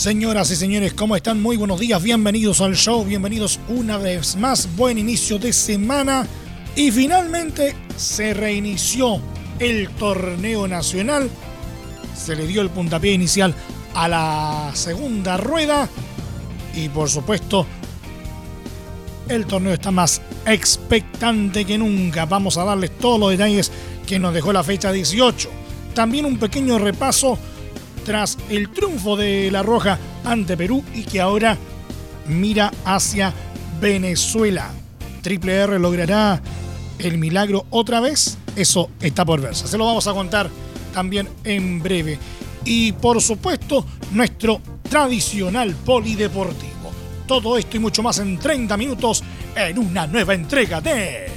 Señoras y señores, ¿cómo están? Muy buenos días, bienvenidos al show, bienvenidos una vez más, buen inicio de semana y finalmente se reinició el torneo nacional, se le dio el puntapié inicial a la segunda rueda y por supuesto el torneo está más expectante que nunca. Vamos a darles todos los detalles que nos dejó la fecha 18. También un pequeño repaso tras el triunfo de La Roja ante Perú y que ahora mira hacia Venezuela. Triple R logrará el milagro otra vez. Eso está por verse. Se lo vamos a contar también en breve. Y por supuesto, nuestro tradicional polideportivo. Todo esto y mucho más en 30 minutos en una nueva entrega de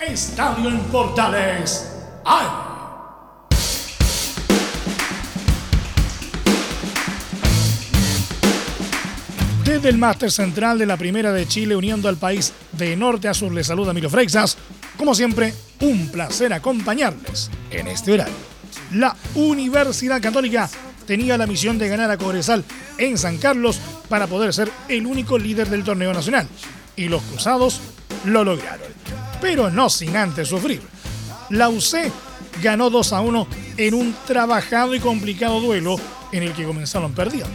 Estadio en Portales. ¡Ay! Desde el máster central de la Primera de Chile, uniendo al país de norte a sur, les saluda Miro Freixas. Como siempre, un placer acompañarles en este horario. La Universidad Católica tenía la misión de ganar a Cobresal en San Carlos para poder ser el único líder del torneo nacional. Y los cruzados lo lograron. Pero no sin antes sufrir. La UC ganó 2 a 1 en un trabajado y complicado duelo en el que comenzaron perdiendo.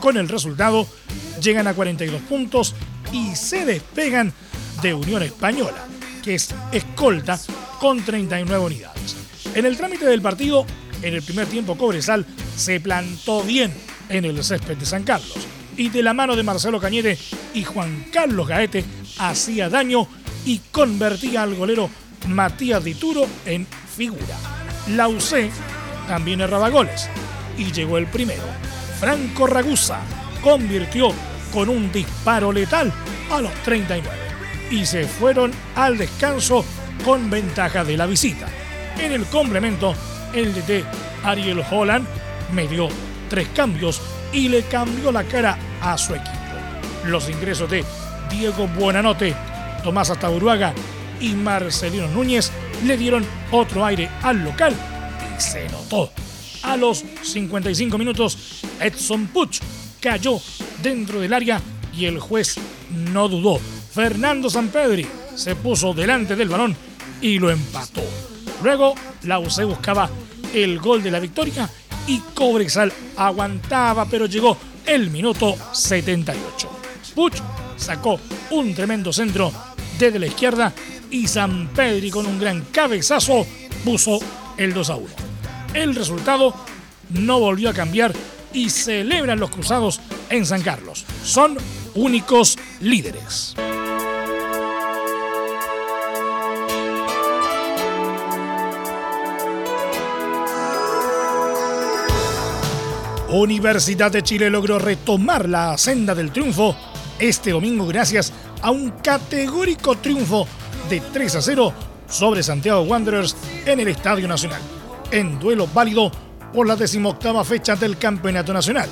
Con el resultado, llegan a 42 puntos y se despegan de Unión Española, que es escolta con 39 unidades. En el trámite del partido, en el primer tiempo Cobresal se plantó bien en el césped de San Carlos y de la mano de Marcelo Cañete y Juan Carlos Gaete hacía daño y convertía al golero Matías Dituro en figura. La UC también erraba goles y llegó el primero. Franco Ragusa convirtió con un disparo letal a los 39 y se fueron al descanso con ventaja de la visita. En el complemento, el DT Ariel Holland me dio tres cambios y le cambió la cara a su equipo. Los ingresos de Diego Buenanote, Tomás Ataburuaga y Marcelino Núñez le dieron otro aire al local y se notó. A los 55 minutos, Edson Puch cayó dentro del área y el juez no dudó. Fernando Sampedri se puso delante del balón y lo empató. Luego la UC buscaba el gol de la victoria y Cobresal aguantaba, pero llegó el minuto 78. Puch sacó un tremendo centro desde la izquierda y Sampedri con un gran cabezazo puso el 2 a 1. El resultado no volvió a cambiar y celebran los cruzados en San Carlos. Son únicos líderes. Universidad de Chile logró retomar la senda del triunfo este domingo gracias a un categórico triunfo de 3 a 0 sobre Santiago Wanderers en el Estadio Nacional, en duelo válido por la decimoctava fecha del Campeonato Nacional.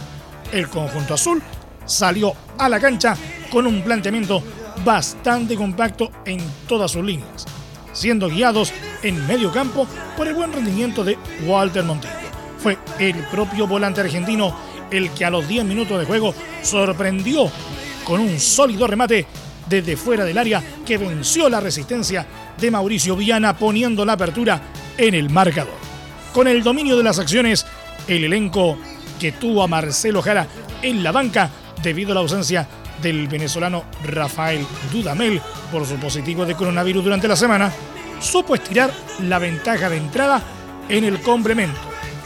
El conjunto azul salió a la cancha con un planteamiento bastante compacto en todas sus líneas, siendo guiados en medio campo por el buen rendimiento de Walter Montillo. Fue el propio volante argentino el que a los 10 minutos de juego sorprendió con un sólido remate desde fuera del área que venció la resistencia de Mauricio Viana poniendo la apertura en el marcador. Con el dominio de las acciones, el elenco que tuvo a Marcelo Jara en la banca debido a la ausencia del venezolano Rafael Dudamel por su positivo de coronavirus durante la semana, supo estirar la ventaja de entrada en el complemento.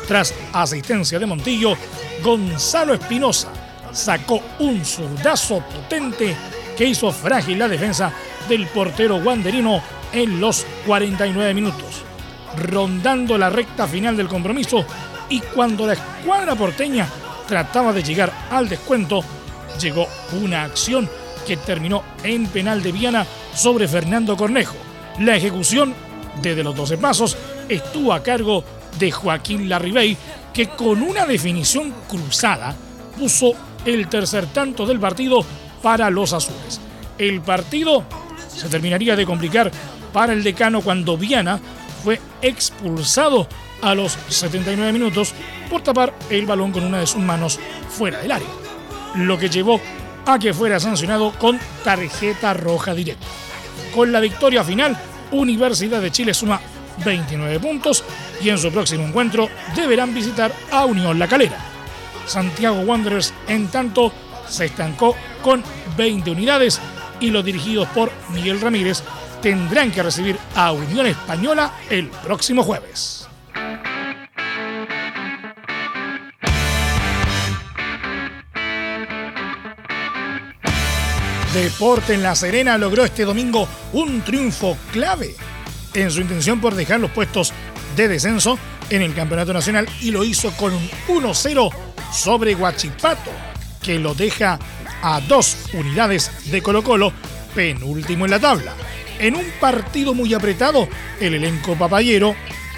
Tras asistencia de Montillo, Gonzalo Espinosa sacó un zurdazo potente que hizo frágil la defensa del portero wanderino en los 49 minutos. Rondando la recta final del compromiso y cuando la escuadra porteña trataba de llegar al descuento, llegó una acción que terminó en penal de Viana sobre Fernando Cornejo. La ejecución desde los 12 pasos estuvo a cargo de Joaquín Larribey, que con una definición cruzada puso el tercer tanto del partido para los azules. El partido se terminaría de complicar para el decano cuando Viana fue expulsado a los 79 minutos por tapar el balón con una de sus manos fuera del área, lo que llevó a que fuera sancionado con tarjeta roja directa. Con la victoria final, Universidad de Chile suma 29 puntos y en su próximo encuentro deberán visitar a Unión La Calera. Santiago Wanderers, en tanto, se estancó con 20 unidades y los dirigidos por Miguel Ramírez tendrán que recibir a Unión Española el próximo jueves. Deporte en La Serena logró este domingo un triunfo clave en su intención por dejar los puestos de descenso en el Campeonato Nacional y lo hizo con un 1-0 sobre Huachipato, que lo deja a dos unidades de Colo Colo, penúltimo en la tabla. En un partido muy apretado, el elenco papayero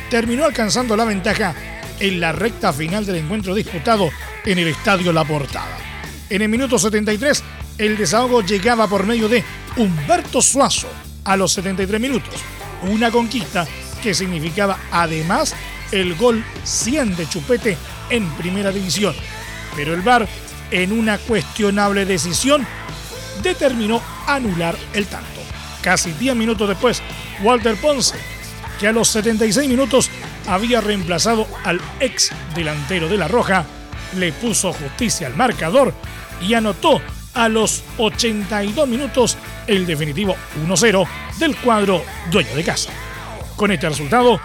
terminó alcanzando la ventaja en la recta final del encuentro disputado en el Estadio La Portada. En el minuto 73, el desahogo llegaba por medio de Humberto Suazo a los 73 minutos. Una conquista que significaba además el gol 100 de Chupete en primera división. Pero el VAR, en una cuestionable decisión, determinó anular el tanto. Casi 10 minutos después, Walter Ponce, que a los 76 minutos había reemplazado al ex delantero de La Roja, le puso justicia al marcador y anotó a los 82 minutos el definitivo 1-0 del cuadro dueño de casa. Con este resultado,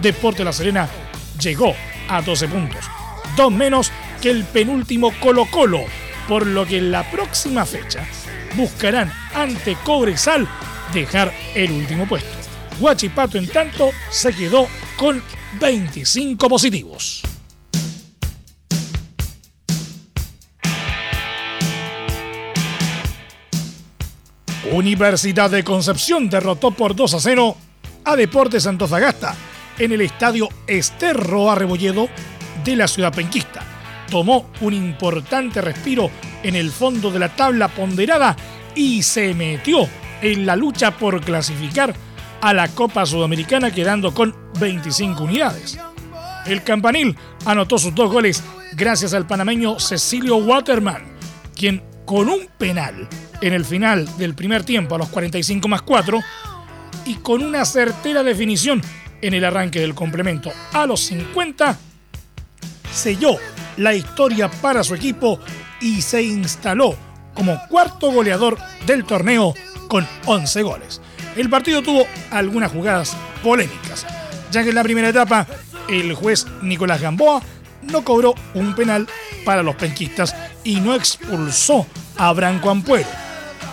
Deporte La Serena llegó a 12 puntos, dos menos que el penúltimo Colo Colo, por lo que en la próxima fecha buscarán ante Cobresal dejar el último puesto. Guachipato, en tanto, se quedó con 25 positivos. Universidad de Concepción derrotó por 2 a 0 a Deportes Antofagasta en el estadio Esterro Arrebolledo de la ciudad penquista. Tomó un importante respiro en el fondo de la tabla ponderada y se metió en la lucha por clasificar a la Copa Sudamericana quedando con 25 unidades. El campanil anotó sus dos goles gracias al panameño Cecilio Waterman, quien con un penal en el final del primer tiempo a los 45 más 4 y con una certera definición en el arranque del complemento a los 50, selló la historia para su equipo y se instaló como cuarto goleador del torneo con 11 goles. El partido tuvo algunas jugadas polémicas, ya que en la primera etapa el juez Nicolás Gamboa no cobró un penal para los penquistas y no expulsó a Branco Ampuero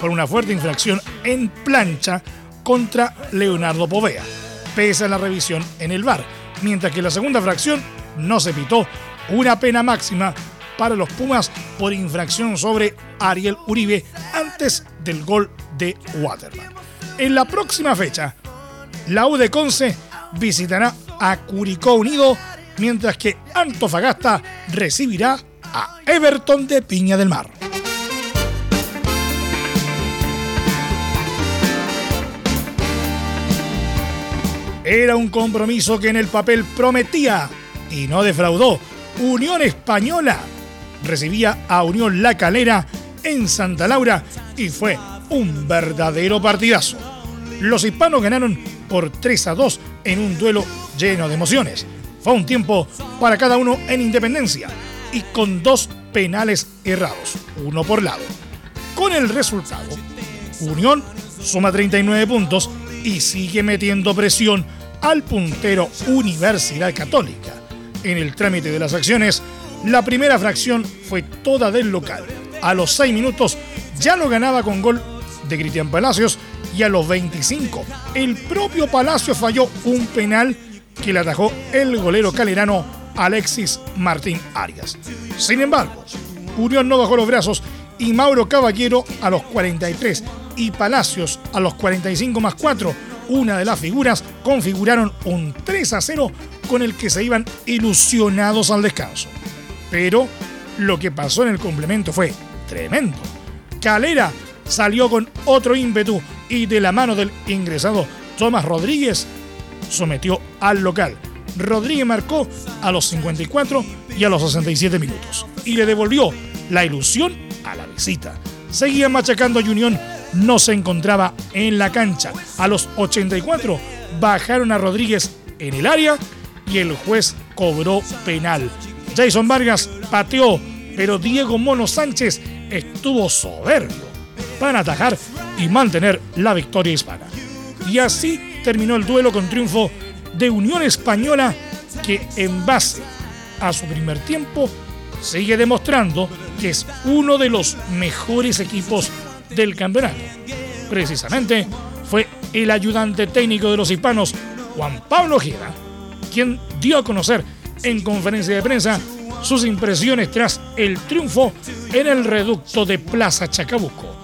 por una fuerte infracción en plancha contra Leonardo Povea, pese a la revisión en el VAR, mientras que la segunda fracción no se pitó una pena máxima para los Pumas por infracción sobre Ariel Uribe antes del gol de Waterman. En la próxima fecha, la U de Conce visitará a Curicó Unido, mientras que Antofagasta recibirá a Everton de Piña del Mar. Era un compromiso que en el papel prometía y no defraudó. Unión Española recibía a Unión La Calera en Santa Laura y fue un verdadero partidazo. Los hispanos ganaron por 3 a 2 en un duelo lleno de emociones. Fue un tiempo para cada uno en independencia y con dos penales errados, uno por lado. Con el resultado, Unión suma 39 puntos y sigue metiendo presión al puntero Universidad Católica. En el trámite de las acciones, la primera fracción fue toda del local. A los 6 minutos ya lo ganaba con gol de Cristian Palacios y a los 25 el propio Palacio falló un penal que le atajó el golero calerano Alexis Martín Arias. Sin embargo, Unión no bajó los brazos y Mauro Caballero a los 43 y Palacios a los 45 más 4, una de las figuras, configuraron un 3 a 0 con el que se iban ilusionados al descanso. Pero lo que pasó en el complemento fue tremendo. Calera salió con otro ímpetu y de la mano del ingresado Tomás Rodríguez sometió al local. Rodríguez marcó a los 54 y a los 67 minutos y le devolvió la ilusión a la visita. Seguía machacando a Unión, no se encontraba en la cancha. A los 84 bajaron a Rodríguez en el área y el juez cobró penal. Jason Vargas pateó, pero Diego Mono Sánchez estuvo soberbio para atajar y mantener la victoria hispana. Y así terminó el duelo con triunfo de Unión Española que en base a su primer tiempo sigue demostrando que es uno de los mejores equipos del campeonato. Precisamente fue el ayudante técnico de los hispanos, Juan Pablo Ojeda, quien dio a conocer en conferencia de prensa sus impresiones tras el triunfo en el reducto de Plaza Chacabuco.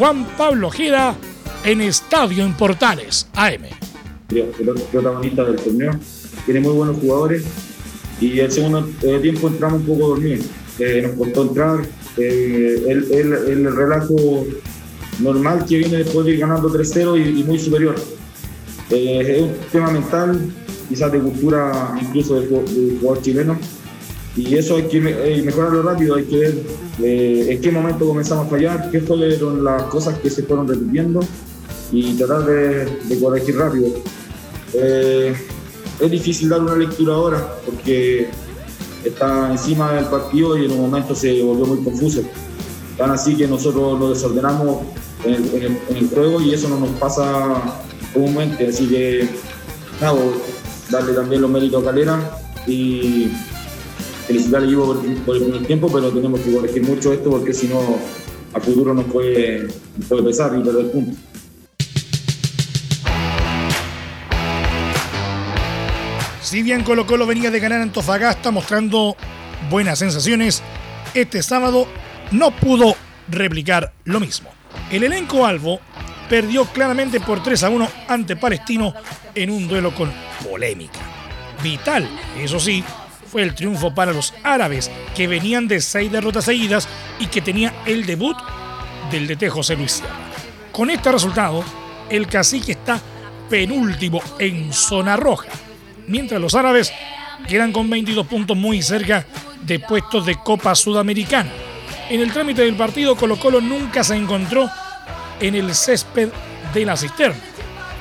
Juan Pablo Ojeda en Estadio en Portales AM. El protagonista del torneo tiene muy buenos jugadores y el segundo eh, tiempo entramos un poco dormidos. Eh, nos costó entrar. Eh, el, el, relato normal que viene después de ir ganando 3-0 y, muy superior. es un tema mental, quizás de cultura incluso del, jugador chileno. Y eso hay que mejorarlo rápido, hay que ver en qué momento comenzamos a fallar, qué fueron las cosas que se fueron repitiendo y tratar de, de corregir rápido. Eh, es difícil dar una lectura ahora porque está encima del partido y en un momento se volvió muy confuso. Tan así que nosotros lo desordenamos en el, juego y eso no nos pasa comúnmente. Así que, nada, darle también los méritos a Calera y felicitar al equipo por, el primer tiempo, pero tenemos que corregir mucho esto porque si no, a futuro nos puede, nos puede pesar y perder puntos. Si bien Colo Colo venía de ganar Antofagasta mostrando buenas sensaciones, este sábado no pudo replicar lo mismo. El elenco Albo perdió claramente por 3 a 1 ante Palestino en un duelo con polémica. Vital, eso sí, fue el triunfo para los árabes, que venían de seis derrotas seguidas y que tenía el debut del DT José Luis Con este resultado, el cacique está penúltimo en zona roja mientras los árabes quedan con 22 puntos muy cerca de puestos de Copa Sudamericana. En el trámite del partido, Colo Colo nunca se encontró en el césped de la cisterna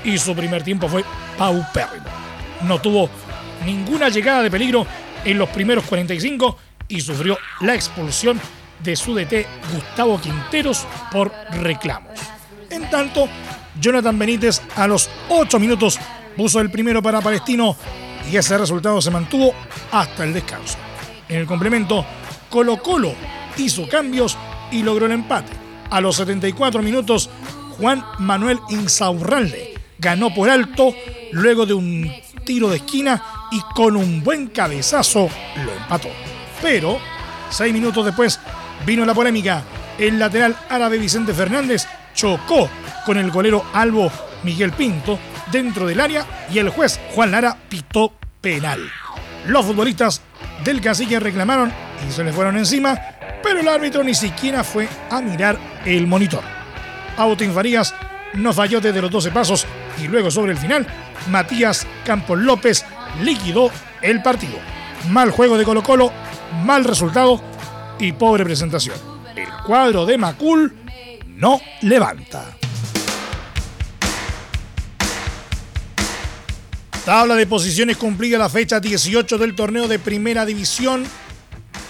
y su primer tiempo fue paupérrimo. No tuvo ninguna llegada de peligro en los primeros 45 y sufrió la expulsión de su DT Gustavo Quinteros por reclamos. En tanto, Jonathan Benítez a los 8 minutos puso el primero para Palestino y ese resultado se mantuvo hasta el descanso. En el complemento, Colo Colo hizo cambios y logró el empate. A los 74 minutos, Juan Manuel Insaurralde ganó por alto luego de un tiro de esquina y con un buen cabezazo lo empató. Pero, seis minutos después, vino la polémica. El lateral árabe Vicente Fernández chocó con el golero albo Miguel Pinto dentro del área y el juez Juan Lara pitó penal. Los futbolistas del cacique reclamaron y se les fueron encima, pero el árbitro ni siquiera fue a mirar el monitor. Agustín Farías no falló desde los 12 pasos y luego sobre el final, Matías Campos López liquidó el partido. Mal juego de Colo Colo, mal resultado y pobre presentación. El cuadro de Macul no levanta. Tabla de posiciones cumplida la fecha 18 del torneo de Primera División.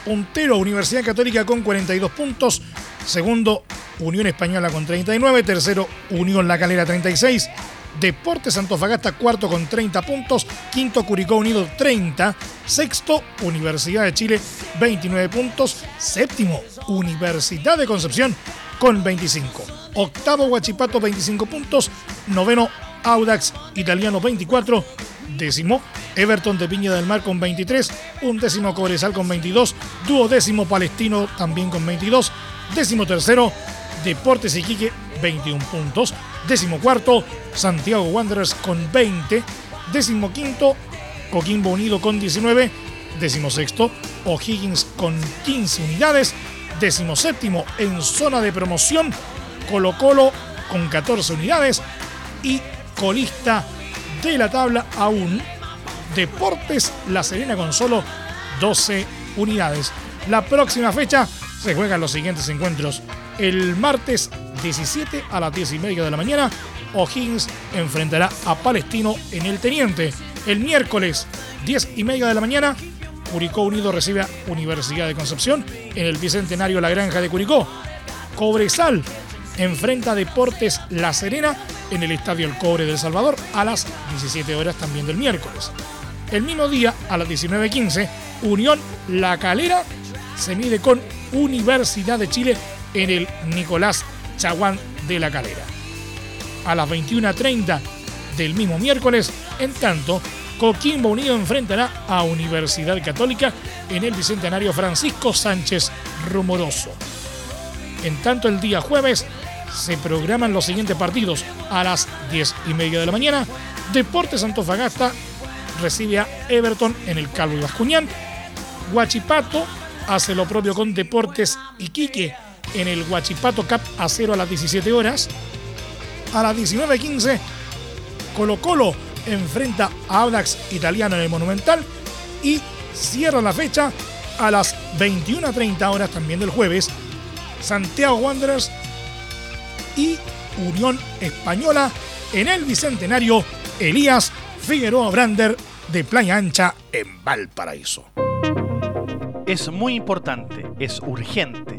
Puntero Universidad Católica con 42 puntos. Segundo Unión Española con 39. Tercero Unión La Calera 36. Deportes Antofagasta cuarto con 30 puntos. Quinto Curicó Unido 30. Sexto Universidad de Chile 29 puntos. Séptimo Universidad de Concepción con 25. Octavo Huachipato 25 puntos. Noveno Audax Italiano 24 décimo Everton de Piña del Mar con 23, un décimo Cobresal con 22, duodécimo Palestino también con 22, décimo tercero Deportes Iquique 21 puntos, décimo cuarto Santiago Wanderers con 20, décimo quinto Coquimbo Unido con 19, décimo sexto O'Higgins con 15 unidades, décimo séptimo en zona de promoción Colo Colo con 14 unidades y colista de la tabla aún Deportes La Serena con solo 12 unidades. La próxima fecha se juegan los siguientes encuentros. El martes 17 a las 10 y media de la mañana, O'Higgins enfrentará a Palestino en el Teniente. El miércoles 10 y media de la mañana, Curicó Unido recibe a Universidad de Concepción en el Bicentenario La Granja de Curicó. Cobresal enfrenta Deportes La Serena en el Estadio El Cobre del Salvador a las 17 horas también del miércoles. El mismo día, a las 19.15, Unión La Calera se mide con Universidad de Chile en el Nicolás Chaguán de La Calera. A las 21.30 del mismo miércoles, en tanto, Coquimbo Unido enfrentará a Universidad Católica en el Bicentenario Francisco Sánchez Rumoroso. En tanto, el día jueves se programan los siguientes partidos. A las 10 y media de la mañana, Deportes Antofagasta recibe a Everton en el Calvo y Bascuñán. Huachipato hace lo propio con Deportes Iquique en el Huachipato Cup a 0 a las 17 horas. A las 19.15, Colo Colo enfrenta a Audax Italiano en el Monumental y cierra la fecha a las 21.30 horas también del jueves. Santiago Wanderers y Unión Española en el Bicentenario Elías Figueroa Brander de Playa Ancha en Valparaíso. Es muy importante, es urgente,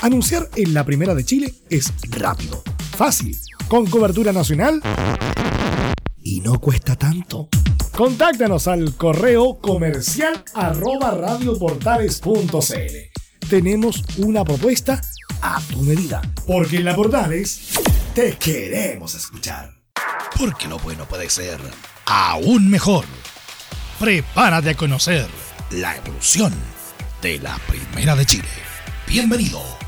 Anunciar en la primera de Chile es rápido, fácil, con cobertura nacional y no cuesta tanto. Contáctanos al correo comercial arroba radioportales.cl. Tenemos una propuesta a tu medida. Porque en la Portales te queremos escuchar. Porque lo bueno puede ser aún mejor. Prepárate a conocer la evolución de la Primera de Chile. Bienvenido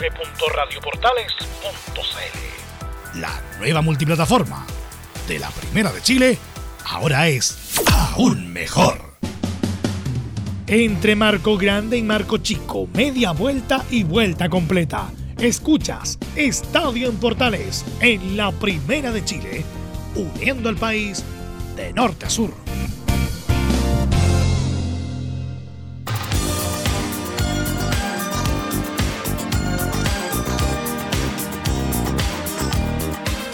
www.radioportales.cl La nueva multiplataforma de la Primera de Chile ahora es aún mejor. Entre Marco Grande y Marco Chico, media vuelta y vuelta completa. Escuchas Estadio en Portales en la Primera de Chile, uniendo al país de norte a sur.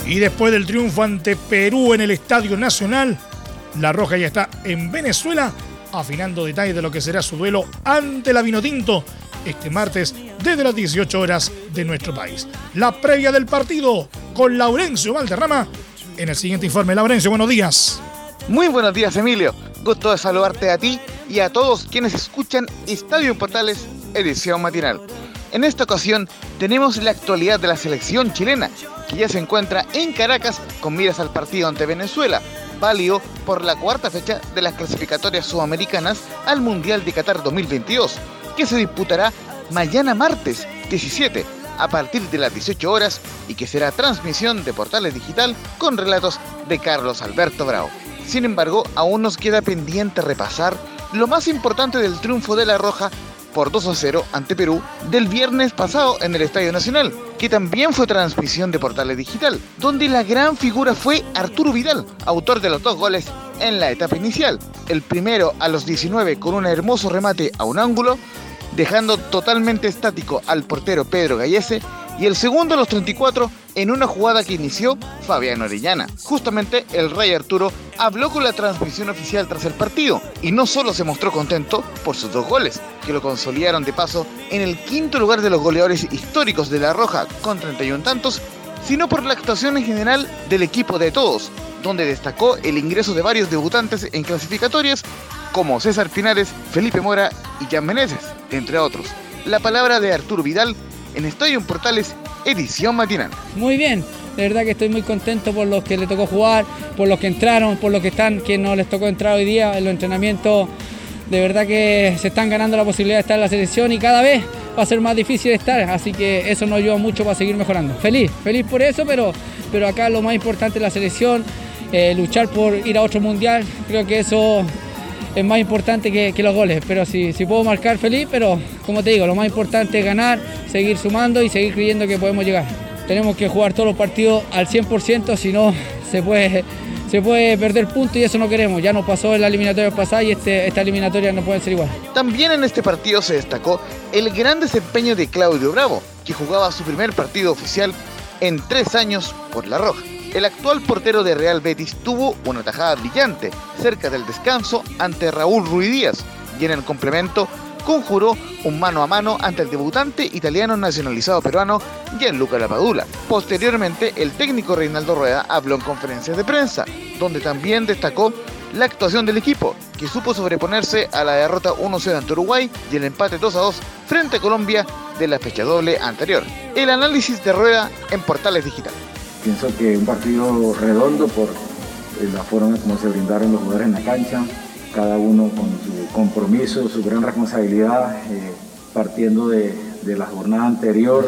Y después del triunfo ante Perú en el Estadio Nacional, La Roja ya está en Venezuela afinando detalles de lo que será su duelo ante la Vinotinto este martes desde las 18 horas de nuestro país. La previa del partido con Laurencio Valderrama en el siguiente informe. Laurencio, buenos días. Muy buenos días, Emilio. Gusto de saludarte a ti y a todos quienes escuchan Estadio Portales, edición matinal. En esta ocasión tenemos la actualidad de la selección chilena, que ya se encuentra en Caracas con miras al partido ante Venezuela, válido por la cuarta fecha de las clasificatorias sudamericanas al Mundial de Qatar 2022, que se disputará mañana martes 17 a partir de las 18 horas y que será transmisión de Portales Digital con relatos de Carlos Alberto Bravo. Sin embargo, aún nos queda pendiente repasar lo más importante del triunfo de La Roja por 2 a 0 ante Perú del viernes pasado en el Estadio Nacional, que también fue transmisión de Portales Digital, donde la gran figura fue Arturo Vidal, autor de los dos goles en la etapa inicial. El primero a los 19 con un hermoso remate a un ángulo, dejando totalmente estático al portero Pedro Gallese y el segundo a los 34 en una jugada que inició Fabián Orellana. Justamente el Rey Arturo habló con la transmisión oficial tras el partido y no solo se mostró contento por sus dos goles, que lo consolidaron de paso en el quinto lugar de los goleadores históricos de La Roja con 31 tantos, sino por la actuación en general del equipo de todos, donde destacó el ingreso de varios debutantes en clasificatorias como César Pinares, Felipe Mora y Jan Meneses, entre otros. La palabra de Arturo Vidal en Estadio Portales, edición matinal. Muy bien, de verdad que estoy muy contento por los que le tocó jugar, por los que entraron, por los que están, que no les tocó entrar hoy día en los entrenamientos. De verdad que se están ganando la posibilidad de estar en la selección y cada vez va a ser más difícil estar, así que eso nos ayuda mucho para seguir mejorando. Feliz, feliz por eso, pero, pero acá lo más importante es la selección, eh, luchar por ir a otro mundial, creo que eso es más importante que, los goles. Pero si, si puedo marcar feliz, pero como te digo, lo más importante es ganar, seguir sumando y seguir creyendo que podemos llegar. Tenemos que jugar todos los partidos al 100%, si no se puede, se puede perder puntos y eso no queremos. Ya nos pasó en la eliminatoria pasada y este, esta eliminatoria no puede ser igual. También en este partido se destacó el gran desempeño de Claudio Bravo, que jugaba su primer partido oficial en tres años por La Roja. El actual portero de Real Betis tuvo una tajada brillante cerca del descanso ante Raúl Ruiz Díaz y en el complemento conjuró un mano a mano ante el debutante italiano nacionalizado peruano Gianluca Lapadula. Posteriormente, el técnico Reinaldo Rueda habló en conferencias de prensa, donde también destacó la actuación del equipo, que supo sobreponerse a la derrota 1-0 ante Uruguay y el empate 2-2 frente a Colombia de la fecha doble anterior. El análisis de Rueda en Portales Digital. Pienso que un partido redondo por eh, la forma como se brindaron los jugadores en la cancha, cada uno con su compromiso, su gran responsabilidad, eh, partiendo de, la jornada anterior,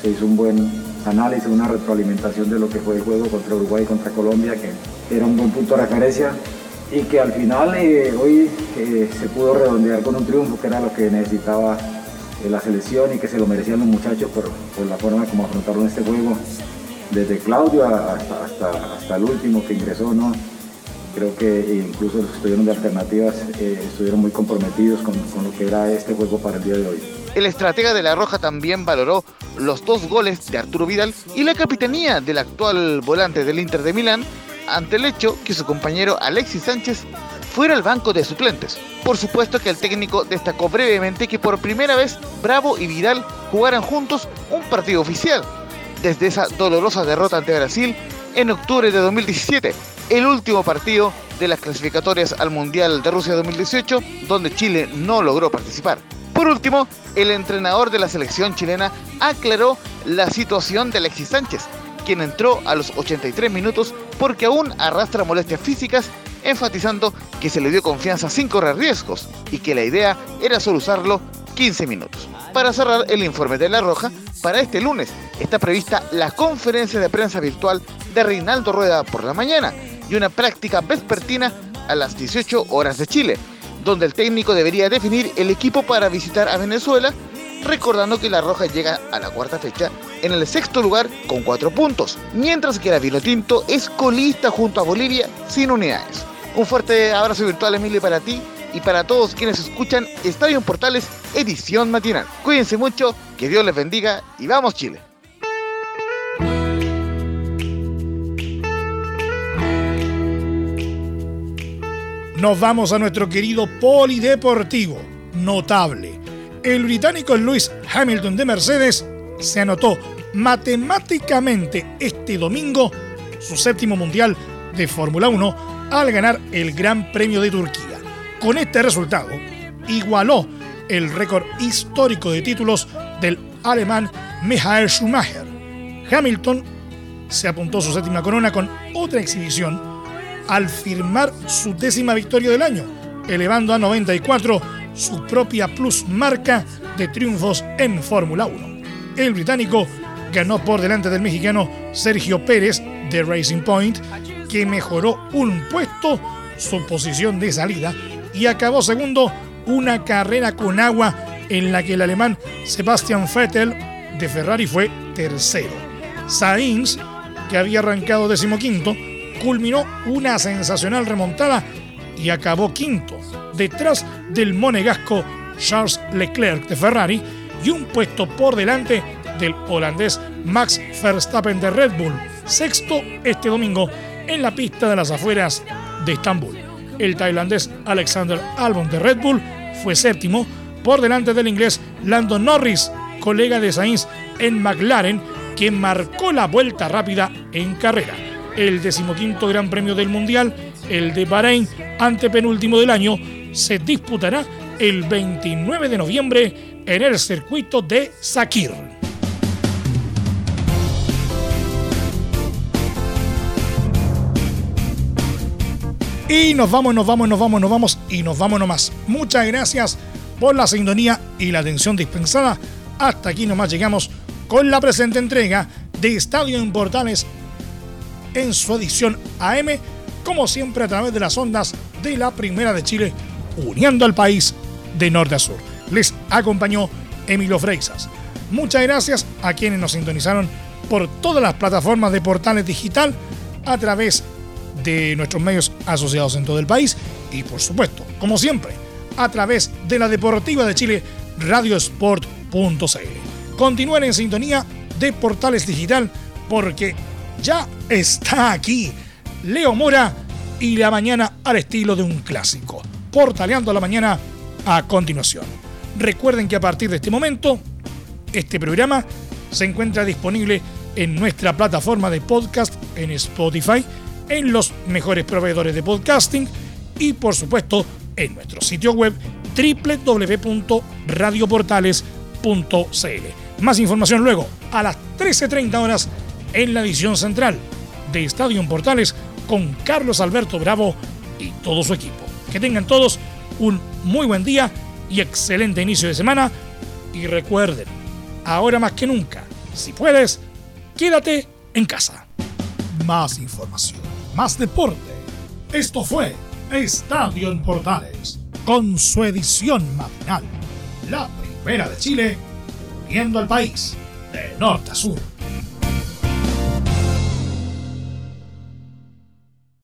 se hizo un buen análisis, una retroalimentación de lo que fue el juego contra Uruguay y contra Colombia, que era un buen punto de referencia y que al final eh, hoy se pudo redondear con un triunfo, que era lo que necesitaba la selección y que se lo merecían los muchachos por, por la forma como afrontaron este juego desde Claudio hasta, hasta, el último que ingresó, ¿no? Creo que incluso los que estuvieron de alternativas eh, estuvieron muy comprometidos con, con lo que era este juego para el día de hoy. El estratega de La Roja también valoró los dos goles de Arturo Vidal y la capitanía del actual volante del Inter de Milán ante el hecho que su compañero Alexis Sánchez fuera al banco de suplentes. Por supuesto que el técnico destacó brevemente que por primera vez Bravo y Vidal jugaran juntos un partido oficial, desde esa dolorosa derrota ante Brasil en octubre de 2017, el último partido de las clasificatorias al Mundial de Rusia 2018, donde Chile no logró participar. Por último, el entrenador de la selección chilena aclaró la situación de Alexis Sánchez, quien entró a los 83 minutos porque aún arrastra molestias físicas, enfatizando que se le dio confianza sin correr riesgos y que la idea era solo usarlo 15 minutos. Para cerrar el informe de La Roja, para este lunes está prevista la conferencia de prensa virtual de Reinaldo Rueda por la mañana y una práctica vespertina a las 18 horas de Chile, donde el técnico debería definir el equipo para visitar a Venezuela, recordando que la Roja llega a la cuarta fecha en el sexto lugar con cuatro puntos, mientras que la Vinotinto es colista junto a Bolivia sin unidades. Un fuerte abrazo virtual Emilio para ti y para todos quienes escuchan Estadio Portales edición matinal. Cuídense mucho, que Dios les bendiga y vamos Chile. Nos vamos a nuestro querido polideportivo, notable. El británico Lewis Hamilton de Mercedes se anotó matemáticamente este domingo su séptimo mundial de Fórmula 1 al ganar el Gran Premio de Turquía. Con este resultado, igualó el récord histórico de títulos del alemán Michael Schumacher. Hamilton se apuntó su séptima corona con otra exhibición al firmar su décima victoria del año, elevando a 94 su propia plus marca de triunfos en Fórmula 1. El británico ganó por delante del mexicano Sergio Pérez de Racing Point, que mejoró un puesto su posición de salida y acabó segundo una carrera con agua en la que el alemán Sebastian Vettel de Ferrari fue tercero. Sainz, que había arrancado decimoquinto, culminó una sensacional remontada y acabó quinto, detrás del monegasco Charles Leclerc de Ferrari y un puesto por delante del holandés Max Verstappen de Red Bull, sexto este domingo en la pista de las afueras de Estambul. El tailandés Alexander Albon de Red Bull fue séptimo por delante del inglés Lando Norris, colega de Sainz en McLaren, quien marcó la vuelta rápida en carrera. El decimoquinto Gran Premio del Mundial, el de Bahrein, antepenúltimo del año, se disputará el 29 de noviembre en el circuito de Sakir. Y nos vamos, nos vamos, nos vamos, nos vamos y nos vamos nomás. Muchas gracias por la sintonía y la atención dispensada. Hasta aquí nomás llegamos con la presente entrega de Estadio en Portales en su edición AM, como siempre a través de las ondas de la Primera de Chile, uniendo al país de norte a sur. Les acompañó Emilio Freixas. Muchas gracias a quienes nos sintonizaron por todas las plataformas de Portales Digital a través de nuestros medios asociados en todo el país y por supuesto, como siempre, a través de la Deportiva de Chile, radiosport.cl. Continúen en sintonía de Portales Digital porque ya está aquí Leo Mora y la mañana al estilo de un clásico. Portaleando la mañana a continuación. Recuerden que a partir de este momento, este programa se encuentra disponible en nuestra plataforma de podcast en Spotify en los mejores proveedores de podcasting y por supuesto en nuestro sitio web www.radioportales.cl. Más información luego a las 13.30 horas en la edición central de Estadio Portales con Carlos Alberto Bravo y todo su equipo. Que tengan todos un muy buen día y excelente inicio de semana. Y recuerden, ahora más que nunca, si puedes, quédate en casa. Más información más deporte. Esto fue Estadio en Portales, con su edición matinal. La primera de Chile, viendo al país de norte a sur.